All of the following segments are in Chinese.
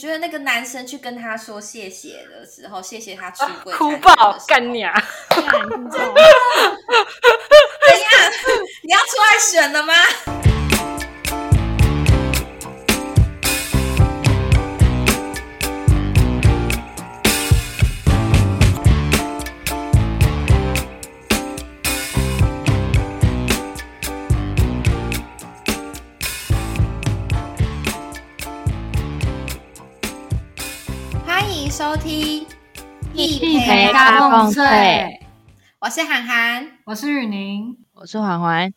觉得那个男生去跟他说谢谢的时候，谢谢他出轨、哭爆干娘，怎样？你要出来选了吗？大共醉，我是涵涵。我是雨宁，我是环环。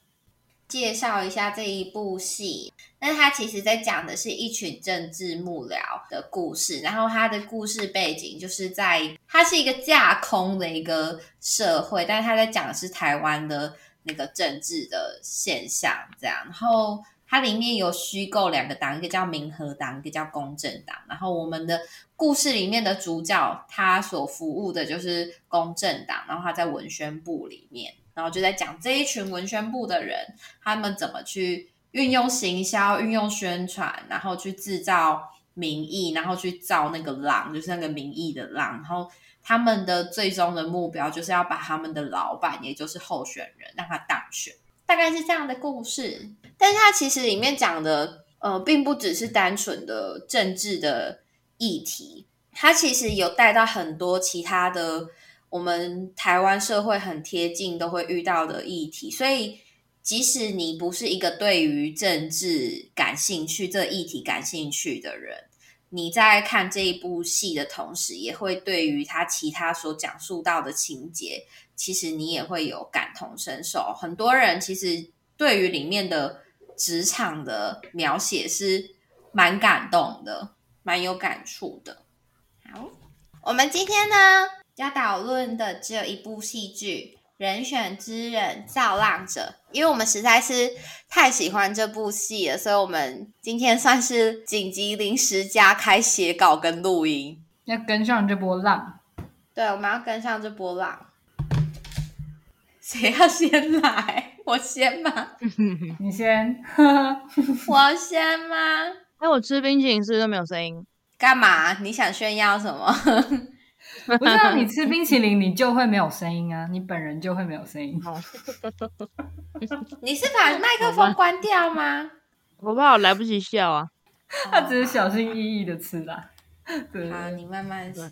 介绍一下这一部戏，那它其实在讲的是一群政治幕僚的故事，然后它的故事背景就是在它是一个架空的一个社会，但是它在讲的是台湾的那个政治的现象，这样，然后它里面有虚构两个党，一个叫民和党，一个叫公正党，然后我们的故事里面的主角他所服务的就是公正党，然后他在文宣部里面。然后就在讲这一群文宣部的人，他们怎么去运用行销、运用宣传，然后去制造民意，然后去造那个浪，就是那个民意的浪。然后他们的最终的目标就是要把他们的老板，也就是候选人，让他当选。大概是这样的故事，但是它其实里面讲的，呃，并不只是单纯的政治的议题，它其实有带到很多其他的。我们台湾社会很贴近，都会遇到的议题，所以即使你不是一个对于政治感兴趣、这议题感兴趣的人，你在看这一部戏的同时，也会对于他其他所讲述到的情节，其实你也会有感同身受。很多人其实对于里面的职场的描写是蛮感动的，蛮有感触的。好，我们今天呢？要讨论的只有一部戏剧《人选之人造浪者》，因为我们实在是太喜欢这部戏了，所以我们今天算是紧急临时加开写稿跟录音，要跟上这波浪。对，我们要跟上这波浪。谁要先来？我先吗？你先。我先吗？哎，我吃冰淇淋是不是都没有声音？干嘛？你想炫耀什么？不是啊，你吃冰淇淋，你就会没有声音啊，你本人就会没有声音。你是把麦克风关掉吗？我怕我来不及笑啊。他只是小心翼翼的吃啦。好，你慢慢吃。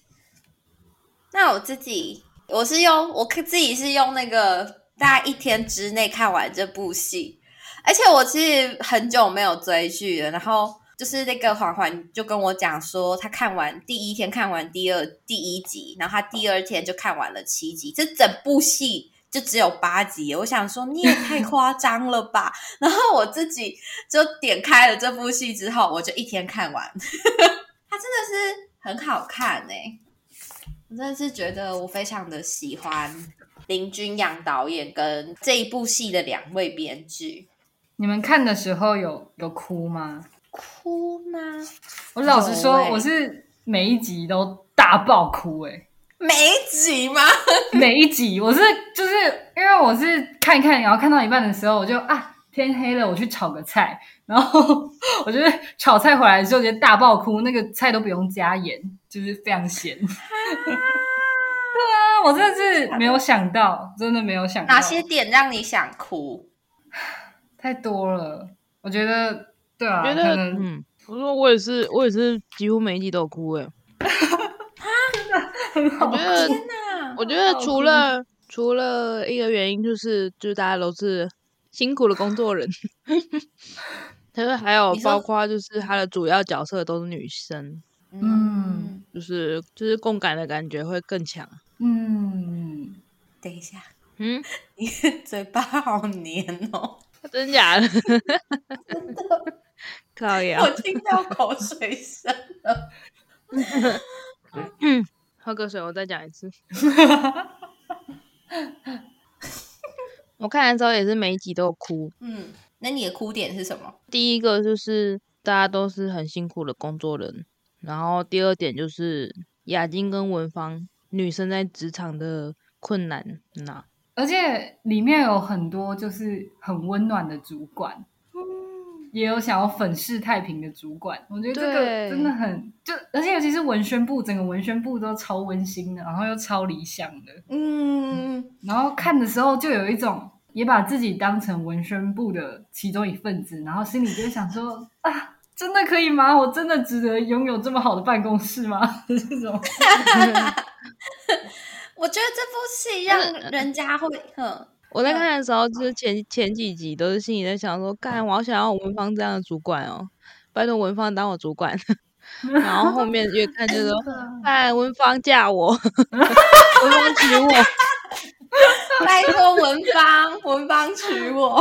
那我自己，我是用我自己是用那个大概一天之内看完这部戏，而且我其实很久没有追剧了，然后。就是那个环环就跟我讲说，他看完第一天看完第二第一集，然后他第二天就看完了七集，这整部戏就只有八集。我想说你也太 夸张了吧！然后我自己就点开了这部戏之后，我就一天看完。它真的是很好看哎，我真的是觉得我非常的喜欢林君阳导演跟这一部戏的两位编剧。你们看的时候有有哭吗？哭吗？我老实说，我是每一集都大爆哭哎！每一集吗？每一集，我是就是因为我是看一看，然后看到一半的时候，我就啊，天黑了，我去炒个菜，然后 我觉得炒菜回来之后，觉得大爆哭，那个菜都不用加盐，就是非常咸。对啊，我真的是没有想到，真的没有想到哪些点让你想哭？太多了，我觉得。对啊，觉得嗯，我说我也是，我也是几乎每一集都有哭哎。真的很好，我觉得，我觉得除了除了一个原因，就是就是大家都是辛苦的工作人。他说还有包括就是他的主要角色都是女生，嗯，就是就是共感的感觉会更强。嗯，等一下，嗯，你 嘴巴好黏哦，真假的？真的。我听到口水声了。嗯喝个水，我再讲一次。我看的时候也是每一集都有哭。嗯，那你的哭点是什么？第一个就是大家都是很辛苦的工作人，然后第二点就是雅晶跟文芳女生在职场的困难那，而且里面有很多就是很温暖的主管。也有想要粉饰太平的主管，我觉得这个真的很就而且尤其是文宣部，整个文宣部都超温馨的，然后又超理想的，嗯，然后看的时候就有一种也把自己当成文宣部的其中一份子，然后心里就会想说 啊，真的可以吗？我真的值得拥有这么好的办公室吗？这种，我觉得这部戏让人家会，哼，我在看的时候，就是前前几集都是心里在想说，干，我好想要文芳这样的主管哦，拜托文芳当我主管。然后后面越看就说，哎，文芳嫁我，文芳娶我，拜托文芳，文芳娶我。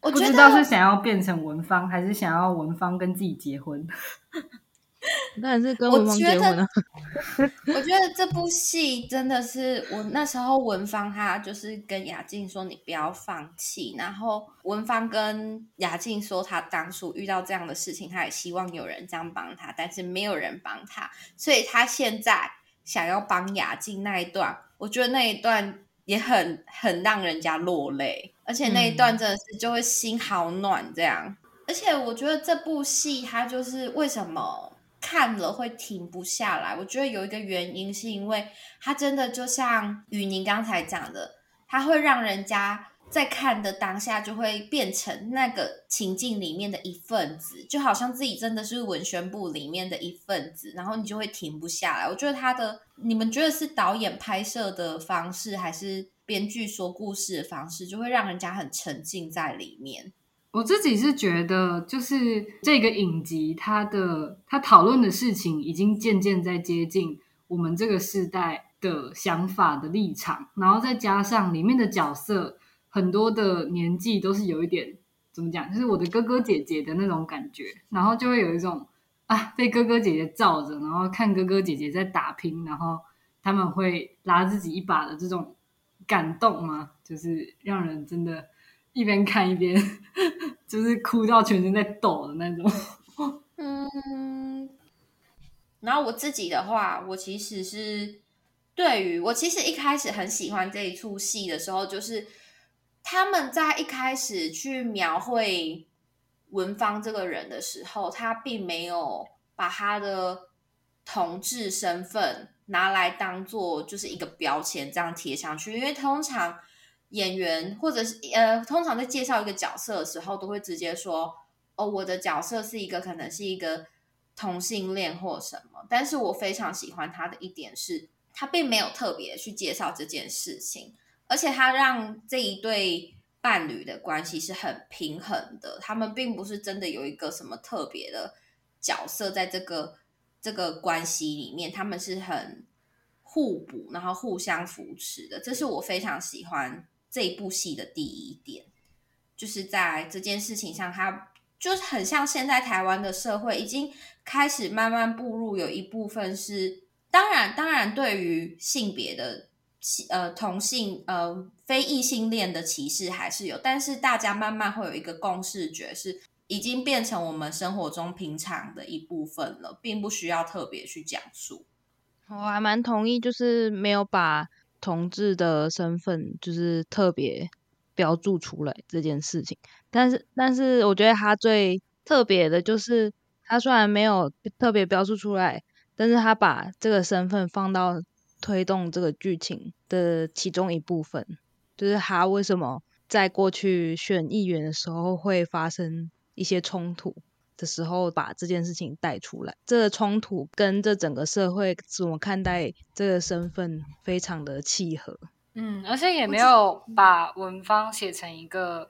我不知道是想要变成文芳，还是想要文芳跟自己结婚。当然是跟文芳结婚了。我觉得这部戏真的是我那时候文芳她就是跟雅静说你不要放弃，然后文芳跟雅静说她当初遇到这样的事情，她也希望有人这样帮她，但是没有人帮她，所以她现在想要帮雅静那一段，我觉得那一段也很很让人家落泪，而且那一段真的是就会心好暖这样。而且我觉得这部戏它就是为什么。看了会停不下来，我觉得有一个原因是因为它真的就像雨宁刚才讲的，它会让人家在看的当下就会变成那个情境里面的一份子，就好像自己真的是文宣部里面的一份子，然后你就会停不下来。我觉得他的，你们觉得是导演拍摄的方式，还是编剧说故事的方式，就会让人家很沉浸在里面。我自己是觉得，就是这个影集，它的它讨论的事情已经渐渐在接近我们这个时代的想法的立场，然后再加上里面的角色很多的年纪都是有一点怎么讲，就是我的哥哥姐姐的那种感觉，然后就会有一种啊被哥哥姐姐罩着，然后看哥哥姐姐在打拼，然后他们会拉自己一把的这种感动吗？就是让人真的。一边看一边，就是哭到全身在抖的那种。嗯，然后我自己的话，我其实是对于我其实一开始很喜欢这一出戏的时候，就是他们在一开始去描绘文芳这个人的时候，他并没有把他的同志身份拿来当做就是一个标签这样贴上去，因为通常。演员或者是呃，通常在介绍一个角色的时候，都会直接说：“哦，我的角色是一个可能是一个同性恋或什么。”但是我非常喜欢他的一点是，他并没有特别去介绍这件事情，而且他让这一对伴侣的关系是很平衡的。他们并不是真的有一个什么特别的角色在这个这个关系里面，他们是很互补，然后互相扶持的。这是我非常喜欢。这一部戏的第一点，就是在这件事情上，它就是很像现在台湾的社会已经开始慢慢步入有一部分是，当然，当然，对于性别的呃同性呃非异性恋的歧视还是有，但是大家慢慢会有一个共识，觉是已经变成我们生活中平常的一部分了，并不需要特别去讲述。我还蛮同意，就是没有把。同志的身份就是特别标注出来这件事情，但是但是我觉得他最特别的就是他虽然没有特别标注出来，但是他把这个身份放到推动这个剧情的其中一部分，就是他为什么在过去选议员的时候会发生一些冲突。的时候把这件事情带出来，这个冲突跟这整个社会怎么看待这个身份非常的契合。嗯，而且也没有把文芳写成一个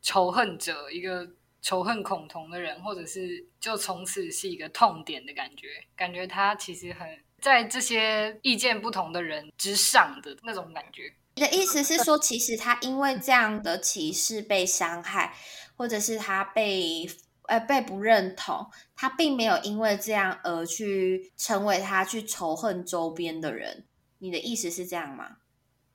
仇恨者，一个仇恨恐同的人，或者是就从此是一个痛点的感觉。感觉他其实很在这些意见不同的人之上的那种感觉。你的意思是说，其实他因为这样的歧视被伤害，或者是他被。呃，被不认同，他并没有因为这样而去成为他去仇恨周边的人。你的意思是这样吗？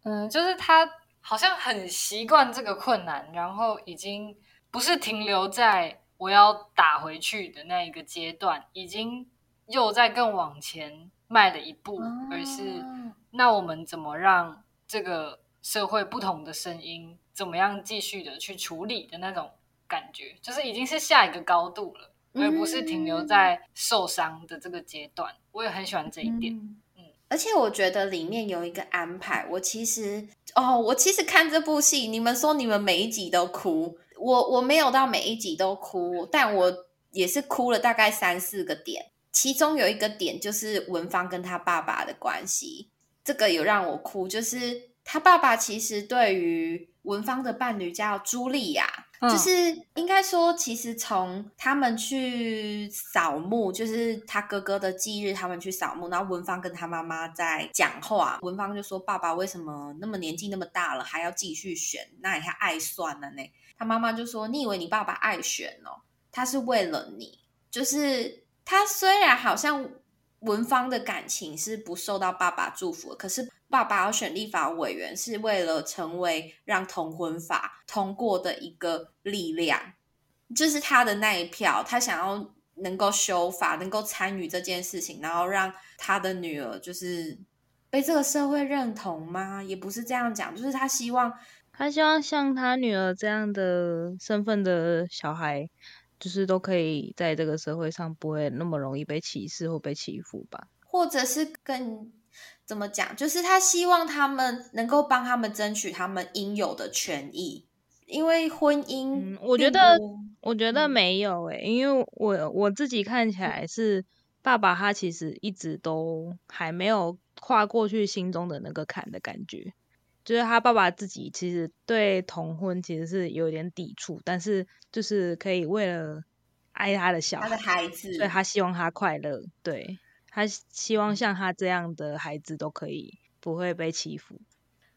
嗯，就是他好像很习惯这个困难，然后已经不是停留在我要打回去的那一个阶段，已经又在更往前迈了一步，而是那我们怎么让这个社会不同的声音怎么样继续的去处理的那种。感觉就是已经是下一个高度了。而不是停留在受伤的这个阶段。我也很喜欢这一点。嗯，而且我觉得里面有一个安排，我其实哦，我其实看这部戏，你们说你们每一集都哭，我我没有到每一集都哭，但我也是哭了大概三四个点。其中有一个点就是文芳跟他爸爸的关系，这个有让我哭，就是他爸爸其实对于文芳的伴侣叫茱莉亚。就是应该说，其实从他们去扫墓，就是他哥哥的忌日，他们去扫墓，然后文芳跟他妈妈在讲话，文芳就说：“爸爸为什么那么年纪那么大了还要继续选？那也太爱算了呢。”他妈妈就说：“你以为你爸爸爱选哦？他是为了你，就是他虽然好像文芳的感情是不受到爸爸祝福，可是。”爸爸要选立法委员，是为了成为让同婚法通过的一个力量，就是他的那一票，他想要能够修法，能够参与这件事情，然后让他的女儿就是被这个社会认同吗？也不是这样讲，就是他希望他希望像他女儿这样的身份的小孩，就是都可以在这个社会上不会那么容易被歧视或被欺负吧，或者是更。怎么讲？就是他希望他们能够帮他们争取他们应有的权益，因为婚姻，我觉得，我觉得没有诶，因为我我自己看起来是爸爸，他其实一直都还没有跨过去心中的那个坎的感觉，就是他爸爸自己其实对同婚其实是有点抵触，但是就是可以为了爱他的小孩子，所以他希望他快乐，对。他希望像他这样的孩子都可以不会被欺负，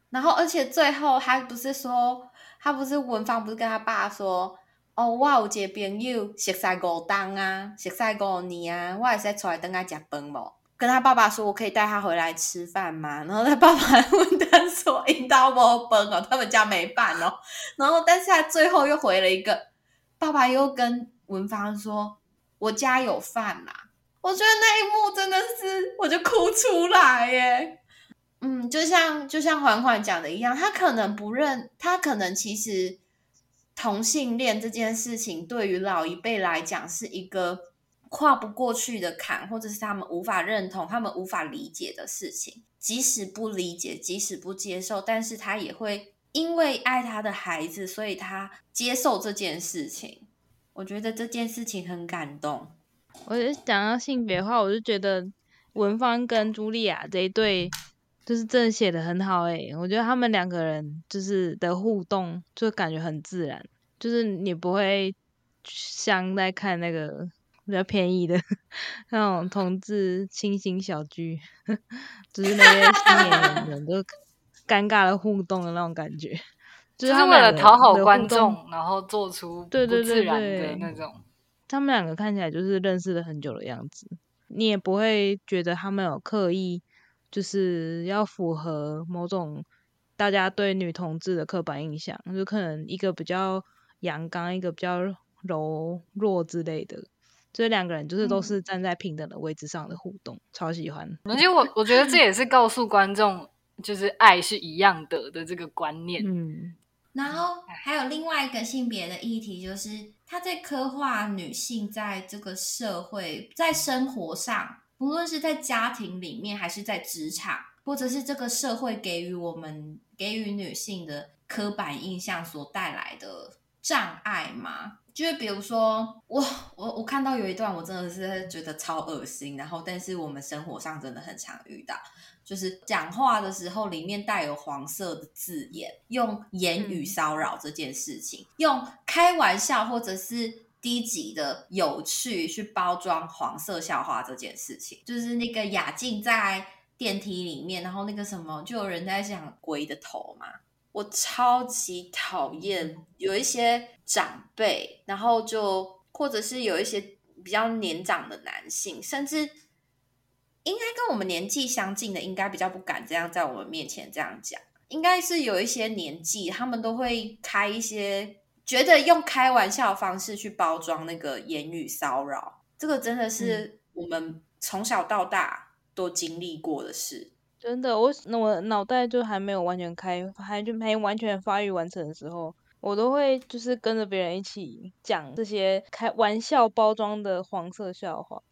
然后而且最后他不是说他不是文芳不是跟他爸说哦，我有一个朋友熟悉五档啊，熟悉五年啊，我也是出来等他吃饭不？跟他爸爸说我可以带他回来吃饭吗？然后他爸爸 问他说：“引导我崩哦，他们家没饭哦。”然后但是他最后又回了一个，爸爸又跟文芳说：“我家有饭啦。”我觉得那一幕真的是，我就哭出来耶。嗯，就像就像缓缓讲的一样，他可能不认，他可能其实同性恋这件事情对于老一辈来讲是一个跨不过去的坎，或者是他们无法认同、他们无法理解的事情。即使不理解，即使不接受，但是他也会因为爱他的孩子，所以他接受这件事情。我觉得这件事情很感动。我就讲到性别的话，我就觉得文芳跟茱莉亚这一对，就是真的写的很好诶。我觉得他们两个人就是的互动，就感觉很自然，就是你不会像在看那个比较便宜的 那种同志清新小剧，就是那些新演员们都尴尬的互动的那种感觉，就是为了讨好观众，然后做出不自然的那种。他们两个看起来就是认识了很久的样子，你也不会觉得他们有刻意就是要符合某种大家对女同志的刻板印象，就可能一个比较阳刚，一个比较柔弱之类的。这两个人就是都是站在平等的位置上的互动，超喜欢。而且我我觉得这也是告诉观众，就是爱是一样的的这个观念。嗯。然后还有另外一个性别的议题，就是他在刻画女性在这个社会、在生活上，不论是在家庭里面，还是在职场，或者是这个社会给予我们、给予女性的刻板印象所带来的障碍嘛？就是比如说，我我我看到有一段，我真的是觉得超恶心，然后但是我们生活上真的很常遇到。就是讲话的时候，里面带有黄色的字眼，用言语骚扰这件事情，用开玩笑或者是低级的有趣去包装黄色笑话这件事情。就是那个雅静在电梯里面，然后那个什么，就有人在讲鬼的头嘛。我超级讨厌有一些长辈，然后就或者是有一些比较年长的男性，甚至。应该跟我们年纪相近的，应该比较不敢这样在我们面前这样讲。应该是有一些年纪，他们都会开一些，觉得用开玩笑的方式去包装那个言语骚扰。这个真的是我们从小到大都经历过的事。真的，我那我脑袋就还没有完全开，还就没完全发育完成的时候，我都会就是跟着别人一起讲这些开玩笑包装的黄色笑话。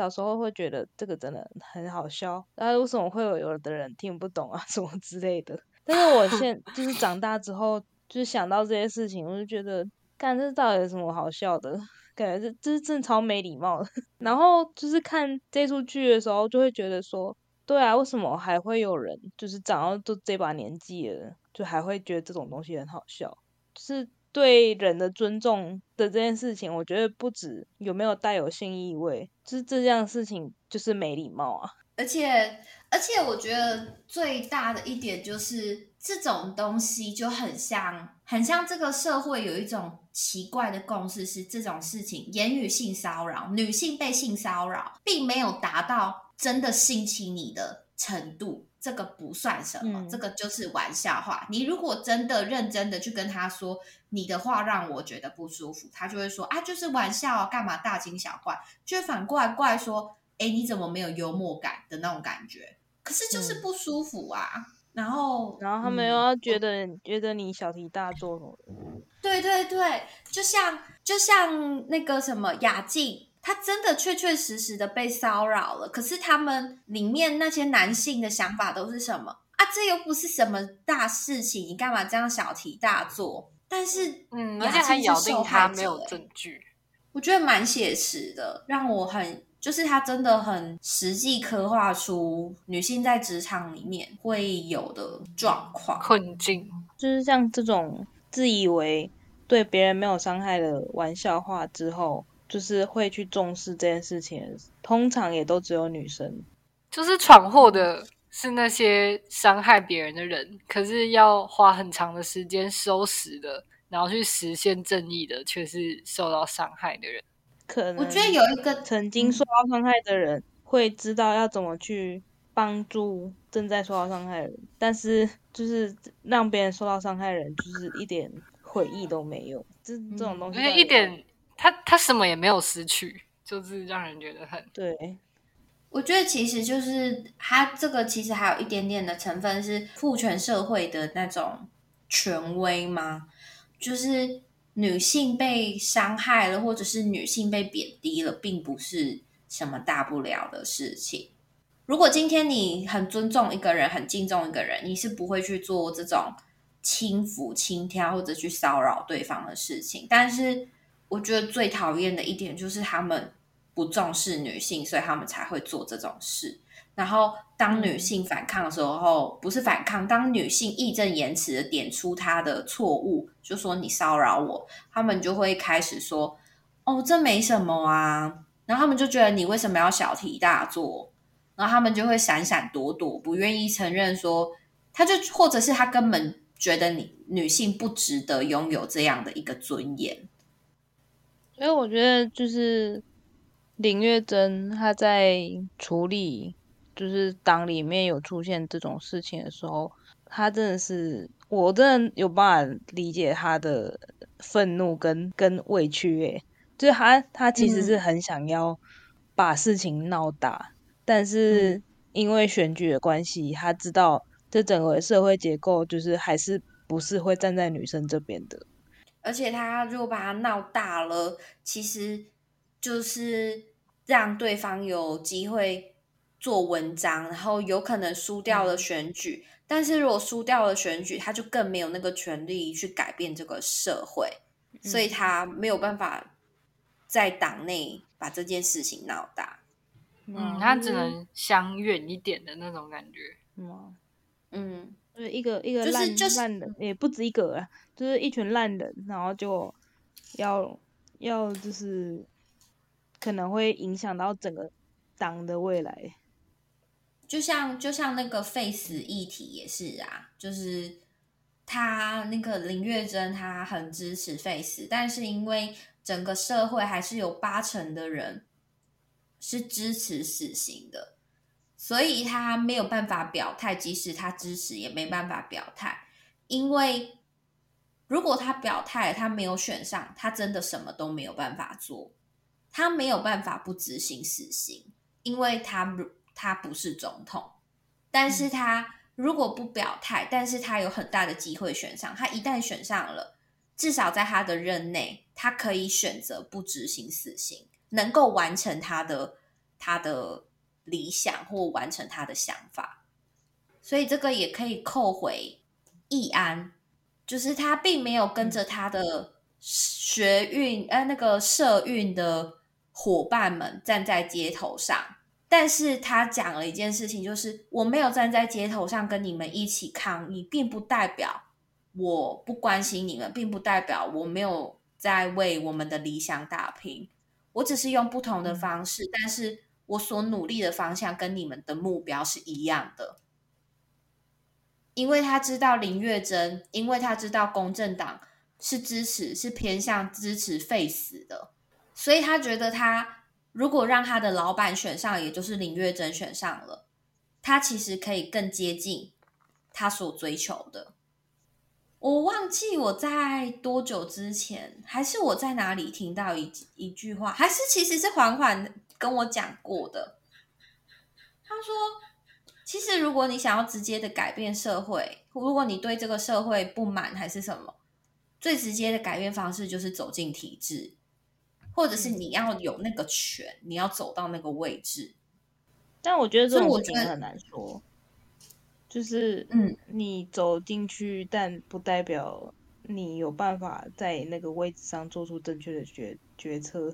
小时候会觉得这个真的很好笑，然后为什么会有有的人听不懂啊 什么之类的？但是我现就是长大之后，就是想到这些事情，我就觉得，看这到底有什么好笑的？感觉这这是真超没礼貌的。然后就是看这出剧的时候，就会觉得说，对啊，为什么还会有人就是长到都这把年纪了，就还会觉得这种东西很好笑？就是。对人的尊重的这件事情，我觉得不止有没有带有性意味，就是这件事情就是没礼貌啊。而且，而且我觉得最大的一点就是这种东西就很像，很像这个社会有一种奇怪的共识，是这种事情，言语性骚扰，女性被性骚扰，并没有达到真的性侵你的程度。这个不算什么，这个就是玩笑话。你如果真的认真的去跟他说你的话让我觉得不舒服，他就会说啊，就是玩笑，干嘛大惊小怪？就反过来怪说，哎，你怎么没有幽默感的那种感觉？可是就是不舒服啊。然后，然后他们又要觉得觉得你小题大做。对对对，就像就像那个什么雅静。他真的确确实实的被骚扰了，可是他们里面那些男性的想法都是什么啊？这又不是什么大事情，你干嘛这样小题大做？但是，嗯，而且还咬定他没有证据，我觉得蛮写实的，让我很就是他真的很实际刻画出女性在职场里面会有的状况困境，就是像这种自以为对别人没有伤害的玩笑话之后。就是会去重视这件事情，通常也都只有女生。就是闯祸的是那些伤害别人的人，可是要花很长的时间收拾的，然后去实现正义的，却是受到伤害的人。可能我觉得有一个曾经受到伤害的人会知道要怎么去帮助正在受到伤害的人，但是就是让别人受到伤害的人，就是一点悔意都没有。这这种东西，一点。他他什么也没有失去，就是让人觉得很对。我觉得其实就是他这个其实还有一点点的成分是父权社会的那种权威吗？就是女性被伤害了，或者是女性被贬低了，并不是什么大不了的事情。如果今天你很尊重一个人，很敬重一个人，你是不会去做这种轻浮、轻佻或者去骚扰对方的事情，但是。我觉得最讨厌的一点就是他们不重视女性，所以他们才会做这种事。然后当女性反抗的时候，不是反抗，当女性义正言辞的点出她的错误，就说你骚扰我，他们就会开始说：“哦，这没什么啊。”然后他们就觉得你为什么要小题大做？然后他们就会闪闪躲躲，不愿意承认说，他就或者是他根本觉得你女性不值得拥有这样的一个尊严。因为我觉得，就是林月珍她在处理就是党里面有出现这种事情的时候，她真的是，我真的有办法理解她的愤怒跟跟委屈。诶，就是她她其实是很想要把事情闹大，但是因为选举的关系，她知道这整个社会结构就是还是不是会站在女生这边的。而且他如果把它闹大了，其实就是让对方有机会做文章，然后有可能输掉了选举。但是如果输掉了选举，他就更没有那个权利去改变这个社会，所以他没有办法在党内把这件事情闹大。嗯，他只能相远一点的那种感觉。嗯嗯。就是一个一个烂烂人，也不止一个啊，就是一群烂人，然后就要要就是可能会影响到整个党的未来。就像就像那个废死议题也是啊，就是他那个林月珍，他很支持废死，但是因为整个社会还是有八成的人是支持死刑的。所以他没有办法表态，即使他支持也没办法表态，因为如果他表态，他没有选上，他真的什么都没有办法做，他没有办法不执行死刑，因为他他不是总统。但是他如果不表态，但是他有很大的机会选上，他一旦选上了，至少在他的任内，他可以选择不执行死刑，能够完成他的他的理想或完成他的想法。所以这个也可以扣回易安，就是他并没有跟着他的学运呃那个社运的伙伴们站在街头上。但是他讲了一件事情，就是我没有站在街头上跟你们一起抗议，并不代表我不关心你们，并不代表我没有在为我们的理想打拼。我只是用不同的方式，但是我所努力的方向跟你们的目标是一样的。因为他知道林月珍，因为他知道公正党是支持，是偏向支持废死的，所以他觉得他。如果让他的老板选上，也就是林月珍选上了，他其实可以更接近他所追求的。我忘记我在多久之前，还是我在哪里听到一一句话，还是其实是缓缓跟我讲过的。他说：“其实如果你想要直接的改变社会，如果你对这个社会不满还是什么，最直接的改变方式就是走进体制。”或者是你要有那个权，你要走到那个位置。但我觉得这种事情很难说，就是嗯，你走进去，但不代表你有办法在那个位置上做出正确的决决策。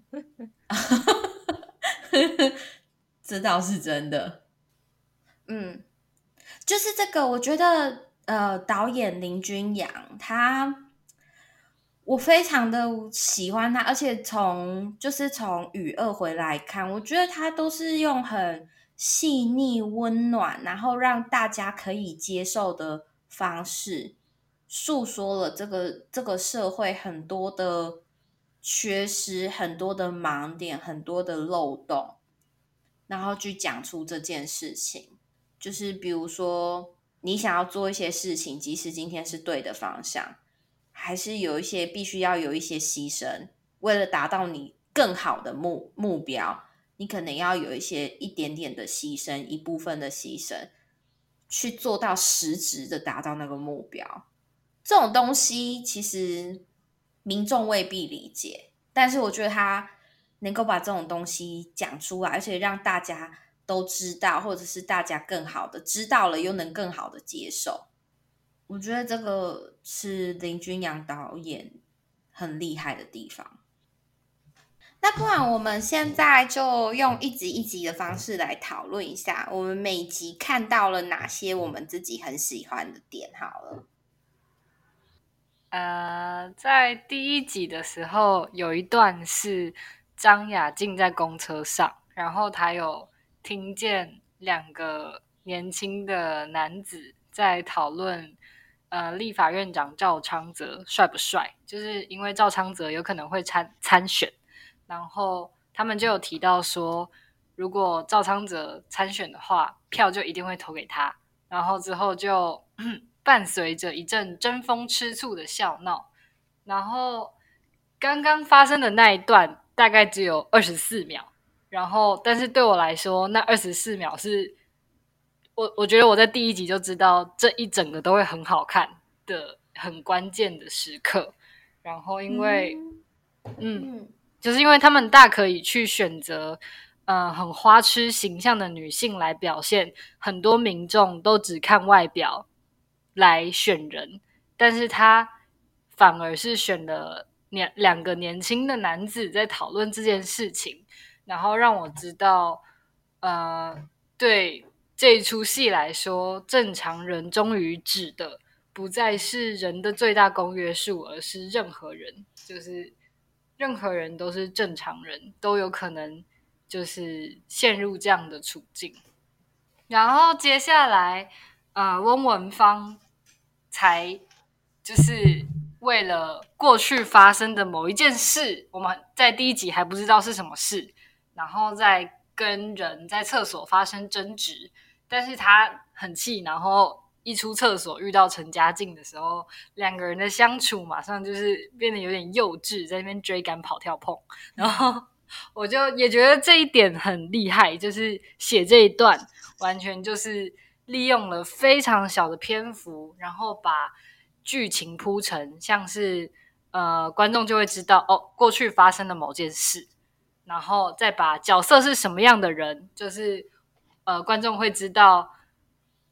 这倒是真的。嗯，就是这个，我觉得呃，导演林君阳他。我非常的喜欢他，而且从就是从雨二回来看，我觉得他都是用很细腻、温暖，然后让大家可以接受的方式，诉说了这个这个社会很多的缺失、很多的盲点、很多的漏洞，然后去讲出这件事情。就是比如说，你想要做一些事情，即使今天是对的方向。还是有一些必须要有一些牺牲，为了达到你更好的目目标，你可能要有一些一点点的牺牲，一部分的牺牲，去做到实质的达到那个目标。这种东西其实民众未必理解，但是我觉得他能够把这种东西讲出来，而且让大家都知道，或者是大家更好的知道了，又能更好的接受。我觉得这个是林君阳导演很厉害的地方。那不然我们现在就用一集一集的方式来讨论一下，我们每集看到了哪些我们自己很喜欢的点。好了，呃，在第一集的时候，有一段是张雅静在公车上，然后她有听见两个年轻的男子在讨论。呃，立法院长赵昌泽帅不帅？就是因为赵昌泽有可能会参参选，然后他们就有提到说，如果赵昌泽参选的话，票就一定会投给他。然后之后就伴随着一阵争风吃醋的笑闹。然后刚刚发生的那一段大概只有二十四秒，然后但是对我来说，那二十四秒是。我我觉得我在第一集就知道这一整个都会很好看的很关键的时刻，然后因为嗯，就是因为他们大可以去选择呃很花痴形象的女性来表现，很多民众都只看外表来选人，但是他反而是选了年两个年轻的男子在讨论这件事情，然后让我知道呃对。这一出戏来说，正常人终于指的不再是人的最大公约数，而是任何人，就是任何人都是正常人，都有可能就是陷入这样的处境。然后接下来，呃，翁文芳才就是为了过去发生的某一件事，我们在第一集还不知道是什么事，然后再跟人在厕所发生争执。但是他很气，然后一出厕所遇到陈嘉静的时候，两个人的相处马上就是变得有点幼稚，在那边追赶、跑、跳、碰。然后 我就也觉得这一点很厉害，就是写这一段完全就是利用了非常小的篇幅，然后把剧情铺陈，像是呃，观众就会知道哦，过去发生的某件事，然后再把角色是什么样的人，就是呃，观众会知道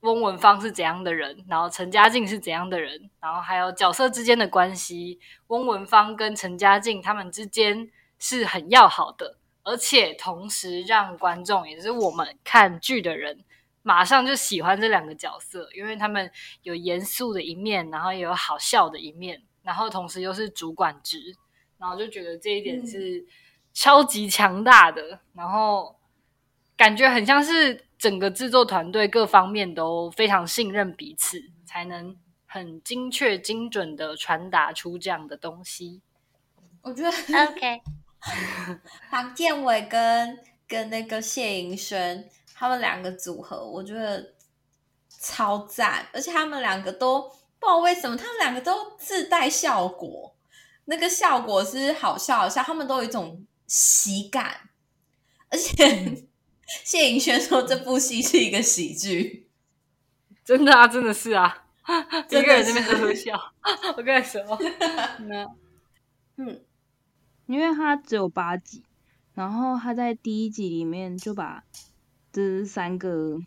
翁文芳是怎样的人，然后陈嘉静是怎样的人，然后还有角色之间的关系，翁文芳跟陈嘉静他们之间是很要好的，而且同时让观众，也是我们看剧的人。马上就喜欢这两个角色，因为他们有严肃的一面，然后也有好笑的一面，然后同时又是主管职，然后就觉得这一点是超级强大的，然后感觉很像是整个制作团队各方面都非常信任彼此，才能很精确精准的传达出这样的东西。我觉得 OK，黄建伟跟跟那个谢盈萱。他们两个组合，我觉得超赞，而且他们两个都不知道为什么，他们两个都自带效果，那个效果是好笑好笑，他们都有一种喜感，而且 谢颖轩说这部戏是一个喜剧，真的啊，真的是啊，一个人那边呵呵笑，我跟你说，嗯，因为他只有八集，然后他在第一集里面就把。这三个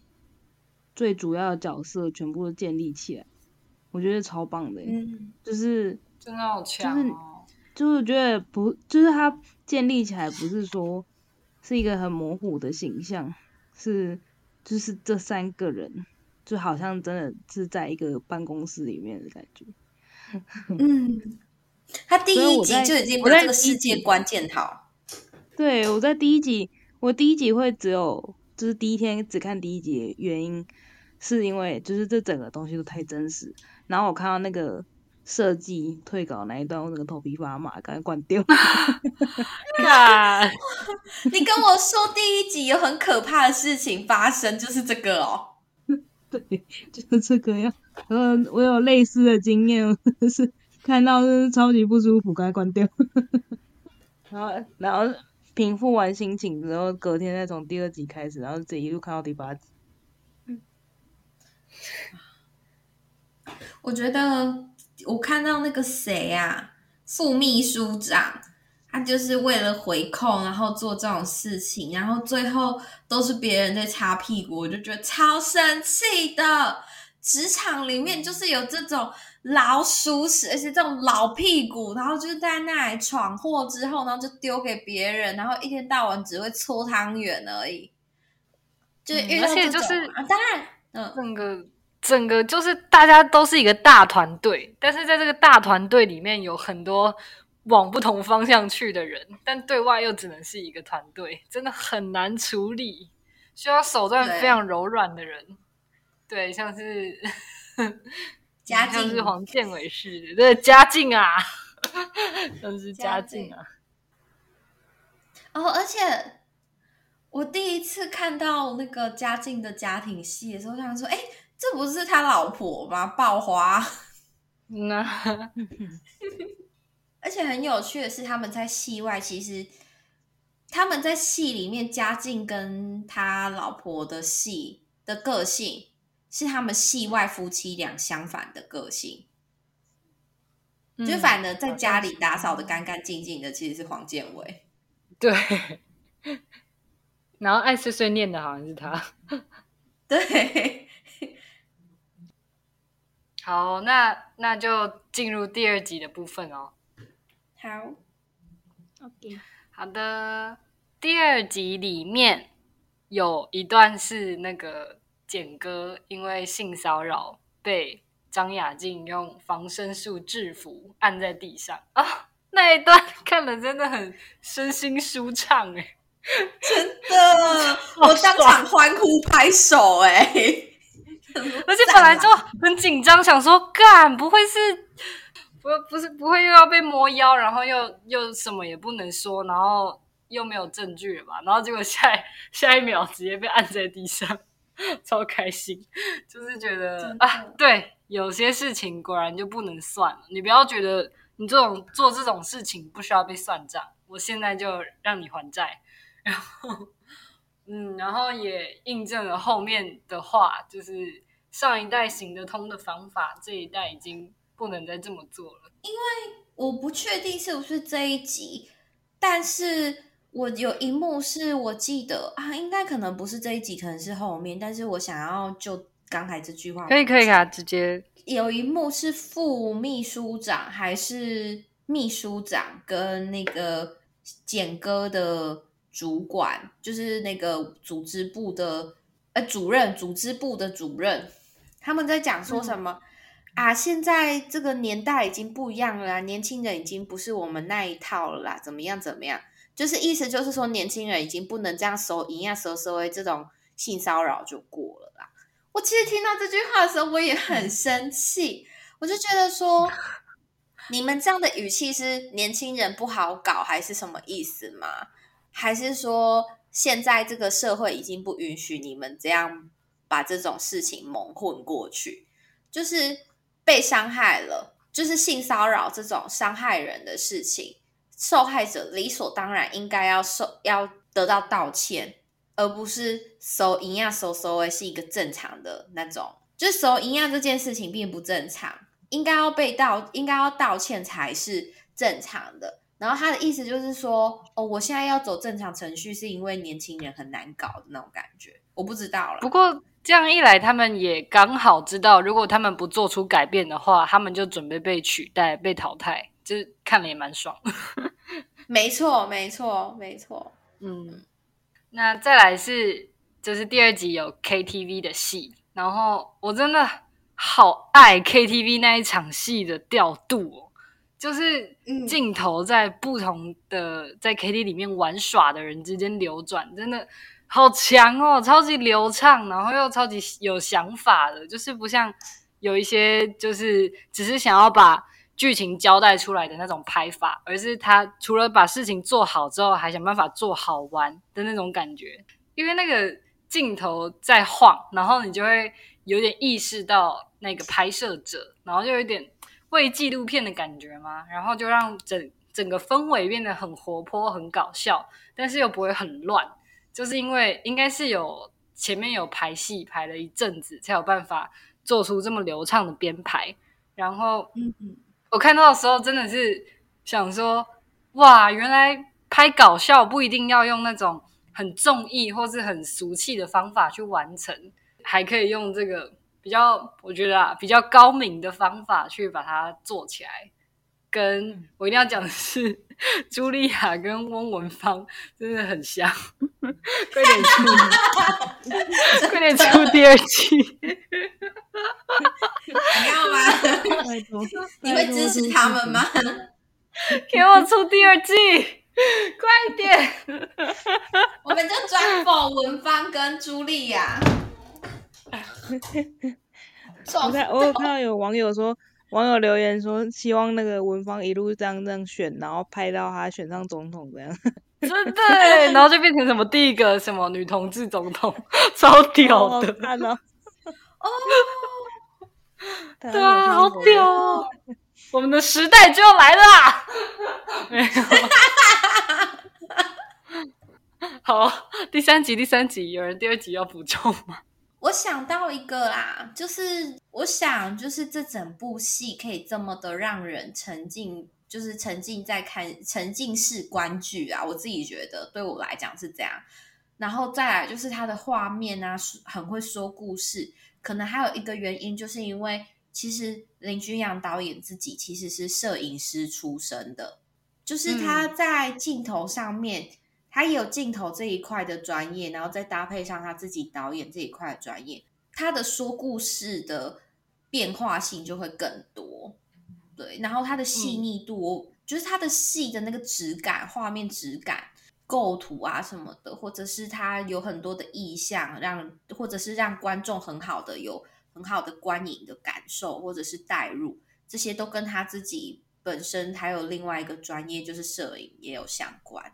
最主要的角色全部都建立起来，我觉得超棒的，嗯就是真的好强哦！就是觉得不，就是他建立起来不是说是一个很模糊的形象，是就是这三个人就好像真的是在一个办公室里面的感觉。嗯，他第一集就已经把这个世界观建好。对，我在第一集，我第一集会只有。就是第一天只看第一集，原因是因为就是这整个东西都太真实。然后我看到那个设计退稿那一段，我整个头皮发麻，赶快关掉。你跟我说第一集有很可怕的事情发生，就是这个哦。对，就是这个呀。然后我有类似的经验，是看到是超级不舒服，赶快关掉。然后，然后。平复完心情之后，隔天再从第二集开始，然后这一路看到第八集。嗯，我觉得我看到那个谁啊，副秘书长，他就是为了回扣，然后做这种事情，然后最后都是别人在擦屁股，我就觉得超生气的。职场里面就是有这种。老鼠屎，而且这种老屁股，然后就是在那里闯祸之后，然后就丢给别人，然后一天到晚只会搓汤圆而已。就而且就是当然，嗯，整个整个就是大家都是一个大团队，但是在这个大团队里面有很多往不同方向去的人，但对外又只能是一个团队，真的很难处理，需要手段非常柔软的人。对，像是。嘉靖是黄建伟是的，对嘉靖啊，真是嘉靖啊。哦，而且我第一次看到那个嘉靖的家庭戏的时候，想说：“哎，这不是他老婆吗？”爆花。那，而且很有趣的是，他们在戏外，其实他们在戏里面，嘉靖跟他老婆的戏的个性。是他们戏外夫妻俩相反的个性，就反而在家里打扫的干干净净的，其实是黄建伟。对，然后爱碎碎念的好像是他。对，好，那那就进入第二集的部分哦。好，OK，好的。第二集里面有一段是那个。简哥因为性骚扰被张雅静用防身术制服，按在地上啊！那一段 看了真的很身心舒畅哎，真的，我当场欢呼拍手哎！而且本来就很紧张，想说干不会是不不是不会又要被摸腰，然后又又什么也不能说，然后又没有证据了吧？然后结果下下一秒直接被按在地上。超开心，就是觉得啊，对，有些事情果然就不能算了。你不要觉得你这种做这种事情不需要被算账，我现在就让你还债。然后，嗯，然后也印证了后面的话，就是上一代行得通的方法，这一代已经不能再这么做了。因为我不确定是不是这一集，但是我有一幕是我记得啊，应该可能不是这一集，可能是后面，但是我想要就刚才这句话，可以可以啊，直接有一幕是副秘书长还是秘书长跟那个简哥的主管，就是那个组织部的呃主任，组织部的主任，他们在讲说什么、啊？现在这个年代已经不一样了啦，年轻人已经不是我们那一套了啦，怎么样怎么样？就是意思就是说，年轻人已经不能这样收营业收收为这种性骚扰就过了啦。我其实听到这句话的时候，我也很生气，我就觉得说，你们这样的语气是年轻人不好搞，还是什么意思吗？还是说现在这个社会已经不允许你们这样把这种事情蒙混过去？就是被伤害了，就是性骚扰这种伤害人的事情，受害者理所当然应该要受要得到道歉，而不是收营养收收为是一个正常的那种，就是收营养这件事情并不正常，应该要被道应该要道歉才是正常的。然后他的意思就是说，哦，我现在要走正常程序，是因为年轻人很难搞的那种感觉，我不知道了。不过这样一来，他们也刚好知道，如果他们不做出改变的话，他们就准备被取代、被淘汰，就是看了也蛮爽。没错，没错，没错。嗯，那再来是就是第二集有 KTV 的戏，然后我真的好爱 KTV 那一场戏的调度哦，就是嗯。镜头在不同的在 KTV 里面玩耍的人之间流转，真的好强哦，超级流畅，然后又超级有想法的，就是不像有一些就是只是想要把剧情交代出来的那种拍法，而是他除了把事情做好之后，还想办法做好玩的那种感觉。因为那个镜头在晃，然后你就会有点意识到那个拍摄者，然后就有点为纪录片的感觉嘛，然后就让整整个氛围变得很活泼、很搞笑，但是又不会很乱，就是因为应该是有前面有排戏排了一阵子，才有办法做出这么流畅的编排。然后嗯嗯，我看到的时候真的是想说，哇，原来拍搞笑不一定要用那种很重义或是很俗气的方法去完成，还可以用这个比较，我觉得啊比较高明的方法去把它做起来。跟我一定要讲的是，茱莉亚跟翁文芳真的很像，快点出，快点出第二季。你要吗？你会支持他们吗？给我出第二季，快点！我们就专否文芳跟茱莉亚。我看我有看到有网友说，网友留言说，希望那个文芳一路这样这样选，然后拍到他选上总统这样。真的，然后就变成什么第一个什么女同志总统，超屌的，看哦！哦，对对啊，好屌哦！我们的时代就要来了啊，没有。好，第三集，第三集，有人第二集要补充吗？我想到一个啦，就是我想，就是这整部戏可以这么的让人沉浸，就是沉浸在看沉浸式观剧啊。我自己觉得，对我来讲是这样。然后再来就是它的画面啊，很会说故事。可能还有一个原因，就是因为其实林君阳导演自己其实是摄影师出身的，就是他在镜头上面。他也有镜头这一块的专业，然后再搭配上他自己导演这一块的专业，他的说故事的变化性就会更多。对，然后他的细腻度，嗯、就是他的戏的那个质感、画面质感、构图啊什么的，或者是他有很多的意象，让或者是让观众很好的有很好的观影的感受，或者是代入，这些都跟他自己本身还有另外一个专业就是摄影也有相关。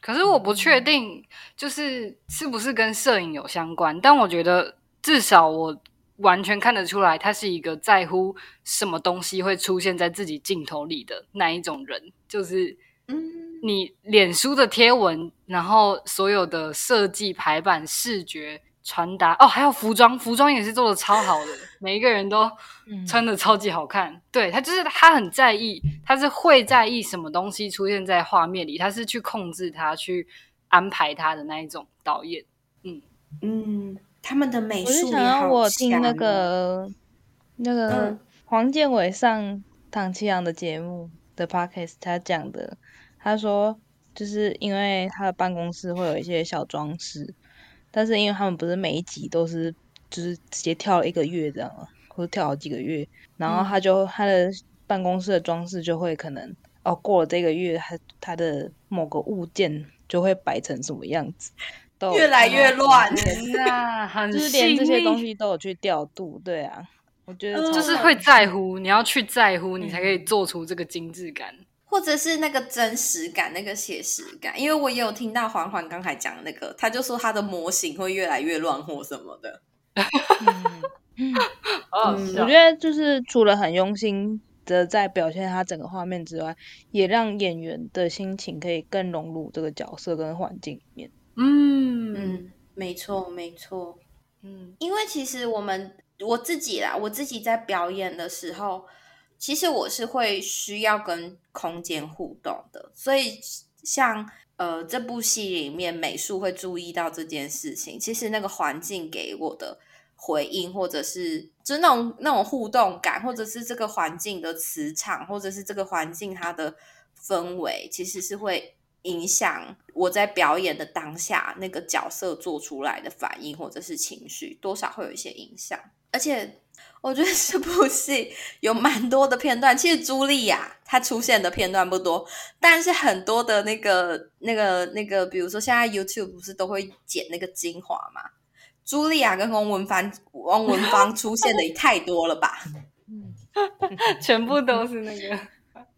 可是我不确定，就是是不是跟摄影有相关，但我觉得至少我完全看得出来，他是一个在乎什么东西会出现在自己镜头里的那一种人。就是，你脸书的贴文，然后所有的设计、排版、视觉传达哦，还有服装，服装也是做的超好的，每一个人都嗯穿的超级好看。对他就是他很在意，他是会在意什么东西出现在画面里，他是去控制他、去安排他的那一种导演。嗯嗯，他们的美我是想要我听那个那个嗯黄建伟上唐奇阳的节目的 podcast，他讲的，他说就是因为他的办公室会有一些小装饰，但是因为他们不是每一集都是就是直接跳了一个月这样嘛，或者跳好几个月，然后他就、他的办公室的装饰就会可能哦过了这个月，他他的某个物件就会摆成什么样子，都越来越乱看到那很就是连这些东西都有去调度，对啊，我觉得就是会在乎，你要去在乎，你才可以做出这个精致感。或者是那个真实感、那个写实感，因为我也有听到环环刚才讲那个，他就说他的模型会越来越乱或什么的。嗯我觉得就是除了很用心的在表现他整个画面之外，也让演员的心情可以更融入这个角色跟环境里面。嗯，没错，没错。嗯因为其实我们我自己啦，我自己在表演的时候，其实我是会需要跟空间互动的，所以像呃这部戏里面美术会注意到这件事情，其实那个环境给我的回应，或者是就那种那种互动感，或者是这个环境的磁场，或者是这个环境它的氛围，其实是会影响我在表演的当下那个角色做出来的反应或者是情绪，多少会有一些影响。而且我觉得这部戏有蛮多的片段，其实茱莉亚她出现的片段不多，但是很多的那个、那个、那个，比如说现在 YouTube 不是都会剪那个精华嘛？茱莉亚跟翁文芳、翁文芳出现的也太多了吧？嗯，全部都是那个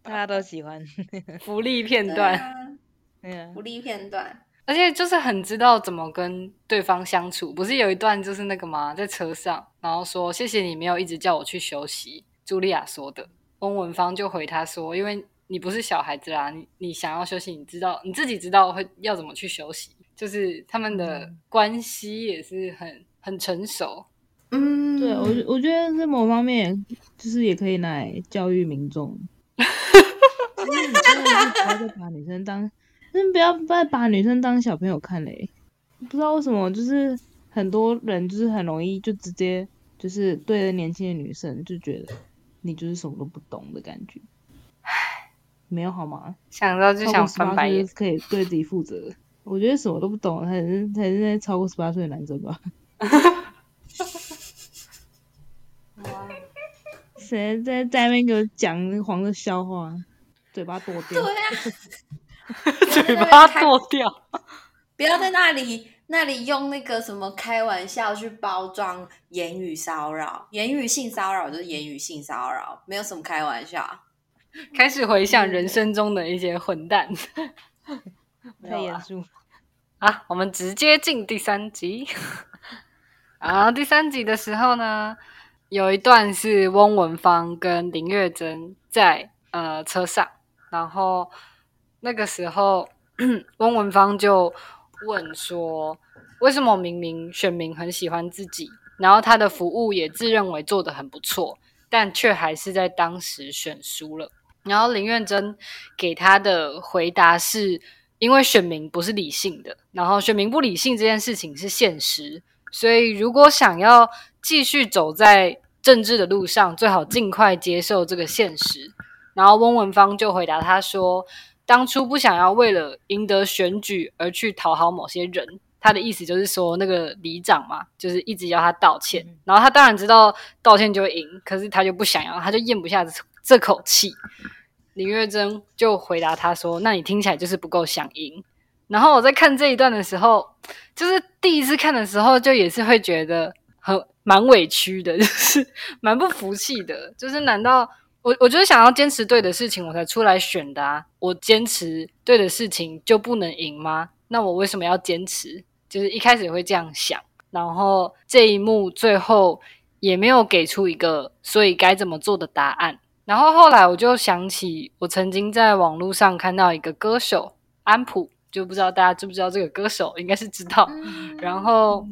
大家都喜欢。福利片对段，啊，嗯福，利片段，而且就是很知道怎么跟对方相处。不是有一段就是那个吗？在车上，然后说谢谢你没有一直叫我去休息。茱莉亚说的，翁文芳就回他说，因为你不是小孩子啦，你你想要休息，你知道你自己知道会要怎么去休息。就是他们的关系也是很很成熟。嗯，对我我觉得在某方面，就是也可以来教育民众。就是你真的是不要再把女生当，真不要再把女生当小朋友看嘞。不知道为什么，就是很多人就是很容易就直接就是对着年轻的女生就觉得你就是什么都不懂的感觉。没有好吗？想到就想翻白眼超过18岁。可以对自己负责。我觉得什么都不懂才是才是那超过十八岁的男生吧。谁在在那边给我讲那个黄色笑话，嘴巴剁掉。对啊，嘴巴剁掉。不要在那里那里用那个什么开玩笑去包装言语骚扰，言语性骚扰就是言语性骚扰，没有什么开玩笑。开始回想人生中的一些混蛋。太严肃。啊，我们直接进第三集。啊，第三集的时候呢，有一段是翁文芳跟林月珍在呃车上，然后那个时候翁文芳就问说，为什么明明选民很喜欢自己，然后他的服务也自认为做得很不错，但却还是在当时选输了。然后林愿珍给他的回答是，因为选民不是理性的，然后选民不理性这件事情是现实，所以如果想要继续走在政治的路上，最好尽快接受这个现实。然后翁文芳就回答他说，当初不想要为了赢得选举而去讨好某些人。他的意思就是说，那个里长嘛，就是一直要他道歉，然后他当然知道道歉就会赢，可是他就不想要，他就咽不下这这口气。林月珍就回答他说：“那你听起来就是不够想赢。”然后我在看这一段的时候，就是第一次看的时候，就也是会觉得很蛮委屈的，就是蛮不服气的。就是难道我我就是想要坚持对的事情，我才出来选的啊？我坚持对的事情就不能赢吗？那我为什么要坚持？就是一开始会这样想，然后这一幕最后也没有给出一个所以该怎么做的答案。然后后来我就想起，我曾经在网络上看到一个歌手安普，就不知道大家知不知道这个歌手，应该是知道。然后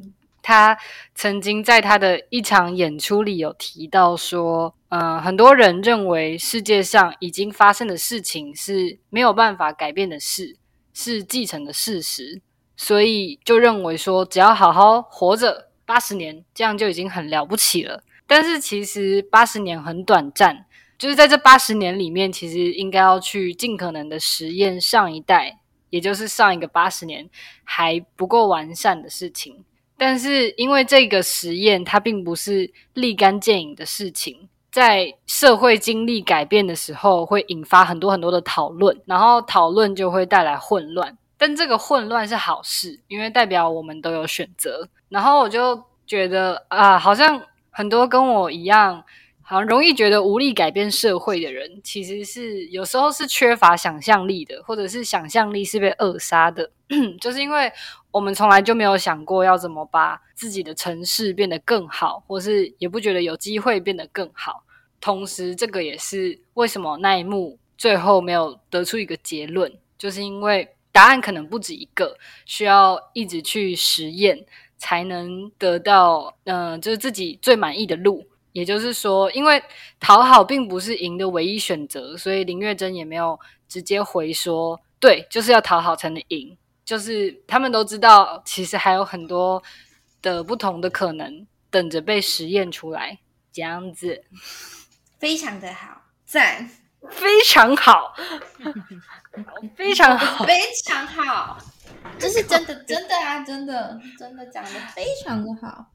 他曾经在他的一场演出里有提到说，嗯，很多人认为世界上已经发生的事情是没有办法改变的事，是继承的事实，所以就认为说，只要好好活着八十年，这样就已经很了不起了。但是其实八十年很短暂，就是在这八十年里面，其实应该要去尽可能的实验上一代，也就是上一个八十年还不够完善的事情。但是因为这个实验它并不是立竿见影的事情，在社会经历改变的时候，会引发很多很多的讨论，然后讨论就会带来混乱。但这个混乱是好事，因为代表我们都有选择。然后我就觉得啊，好像。很多跟我一样，好像容易觉得无力改变社会的人，其实是有时候是缺乏想象力的，或者是想象力是被扼杀的。就是因为我们从来就没有想过要怎么把自己的城市变得更好，或是也不觉得有机会变得更好。同时，这个也是为什么那一幕最后没有得出一个结论，就是因为答案可能不止一个，需要一直去实验。才能得到，嗯，就是自己最满意的路。也就是说，因为讨好并不是赢的唯一选择，所以林月珍也没有直接回说，对，就是要讨好才能赢。就是他们都知道，其实还有很多的不同的可能等着被实验出来。这样子，非常的好，赞，非常好，非常好，非常好。这是真的，真的啊，真的，真的讲的非常的好。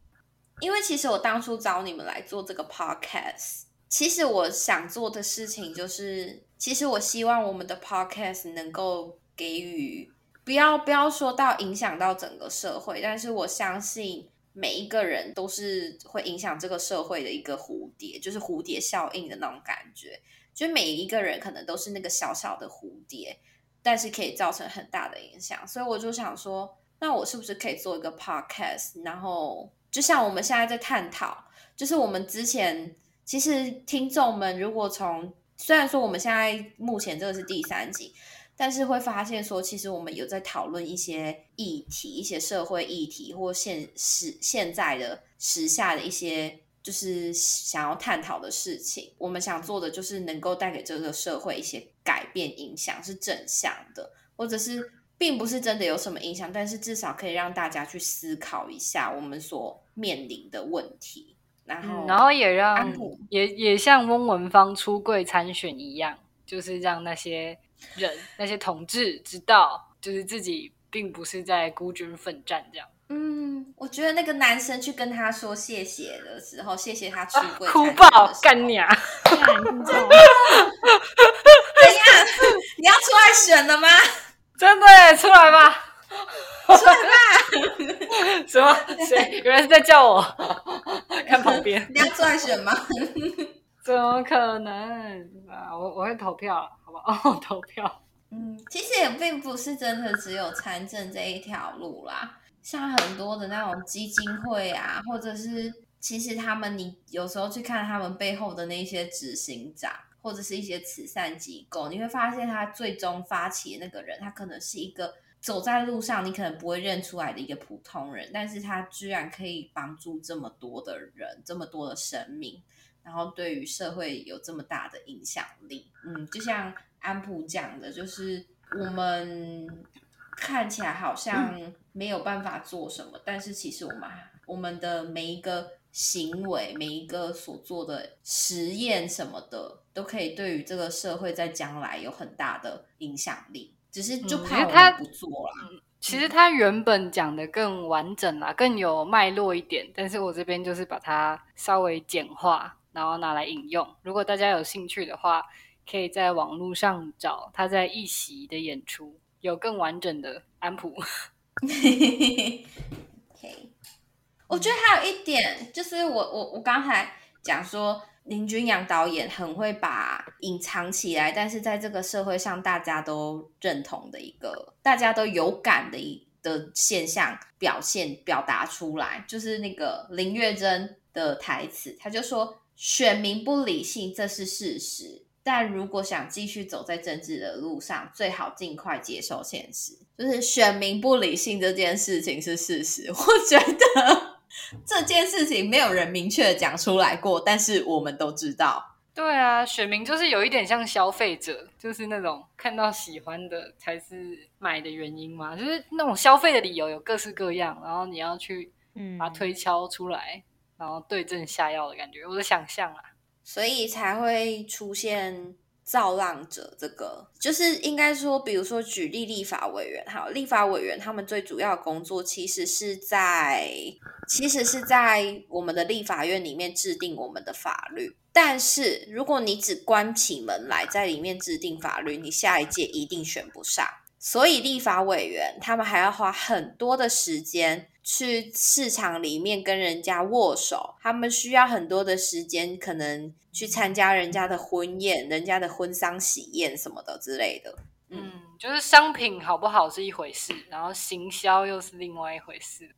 因为其实我当初找你们来做这个 podcast，其实我想做的事情就是，其实我希望我们的 podcast 能够给予，不要不要说到影响到整个社会，但是我相信每一个人都是会影响这个社会的一个蝴蝶，就是蝴蝶效应的那种感觉，就每一个人可能都是那个小小的蝴蝶。但是可以造成很大的影响，所以我就想说，那我是不是可以做一个 podcast？然后就像我们现在在探讨，就是我们之前其实听众们如果从虽然说我们现在目前这个是第三集，但是会发现说，其实我们有在讨论一些议题、一些社会议题或现时现在的时下的一些。就是想要探讨的事情，我们想做的就是能够带给这个社会一些改变、影响，是正向的，或者是并不是真的有什么影响，但是至少可以让大家去思考一下我们所面临的问题，然后，然后也让也也像翁文芳出柜参选一样，就是让那些人、那些同志知道，就是自己并不是在孤军奋战这样。嗯，我觉得那个男生去跟他说谢谢的时候，谢谢他出轨，哭爆干娘，怎样？你要出来选了吗？真的出来吧，出来吧！什么？谁？原来是在叫我 看旁边。你要出来选吗？怎么可能啊！我我会投票，好不好？投票。嗯，其实也并不是真的只有参政这一条路啦。像很多的那种基金会啊，或者是其实他们，你有时候去看他们背后的那些执行长，或者是一些慈善机构，你会发现他最终发起的那个人，他可能是一个走在路上你可能不会认出来的一个普通人，但是他居然可以帮助这么多的人，这么多的生命，然后对于社会有这么大的影响力。嗯，就像安普讲的，就是我们。看起来好像没有办法做什么，但是其实我们我们的每一个行为，每一个所做的实验什么的，都可以对于这个社会在将来有很大的影响力。只是就怕他不做了。其实他原本讲的更完整啦，更有脉络一点，但是我这边就是把它稍微简化，然后拿来引用。如果大家有兴趣的话，可以在网络上找他在一席的演出。有更完整的安普。OK，我觉得还有一点，就是我我我刚才讲说林君阳导演很会把隐藏起来，但是在这个社会上大家都认同的一个，大家都有感的一的现象表现表达出来，就是那个林月珍的台词，他就说选民不理性，这是事实。但如果想继续走在政治的路上，最好尽快接受现实。就是选民不理性这件事情是事实，我觉得 这件事情没有人明确讲出来过，但是我们都知道。对啊，选民就是有一点像消费者，就是那种看到喜欢的才是买的原因嘛，就是那种消费的理由有各式各样，然后你要去把它推敲出来，然后对症下药的感觉，我的想象啊，所以才会出现。造浪者这个就是应该说，比如说举例立法委员，哈，立法委员他们最主要的工作其实是在，其实是在我们的立法院里面制定我们的法律。但是如果你只关起门来在里面制定法律，你下一届一定选不上。所以立法委员他们还要花很多的时间。去市场里面跟人家握手，他们需要很多的时间，可能去参加人家的婚宴、人家的婚丧喜宴什么的之类的。嗯，就是商品好不好是一回事，然后行销又是另外一回事。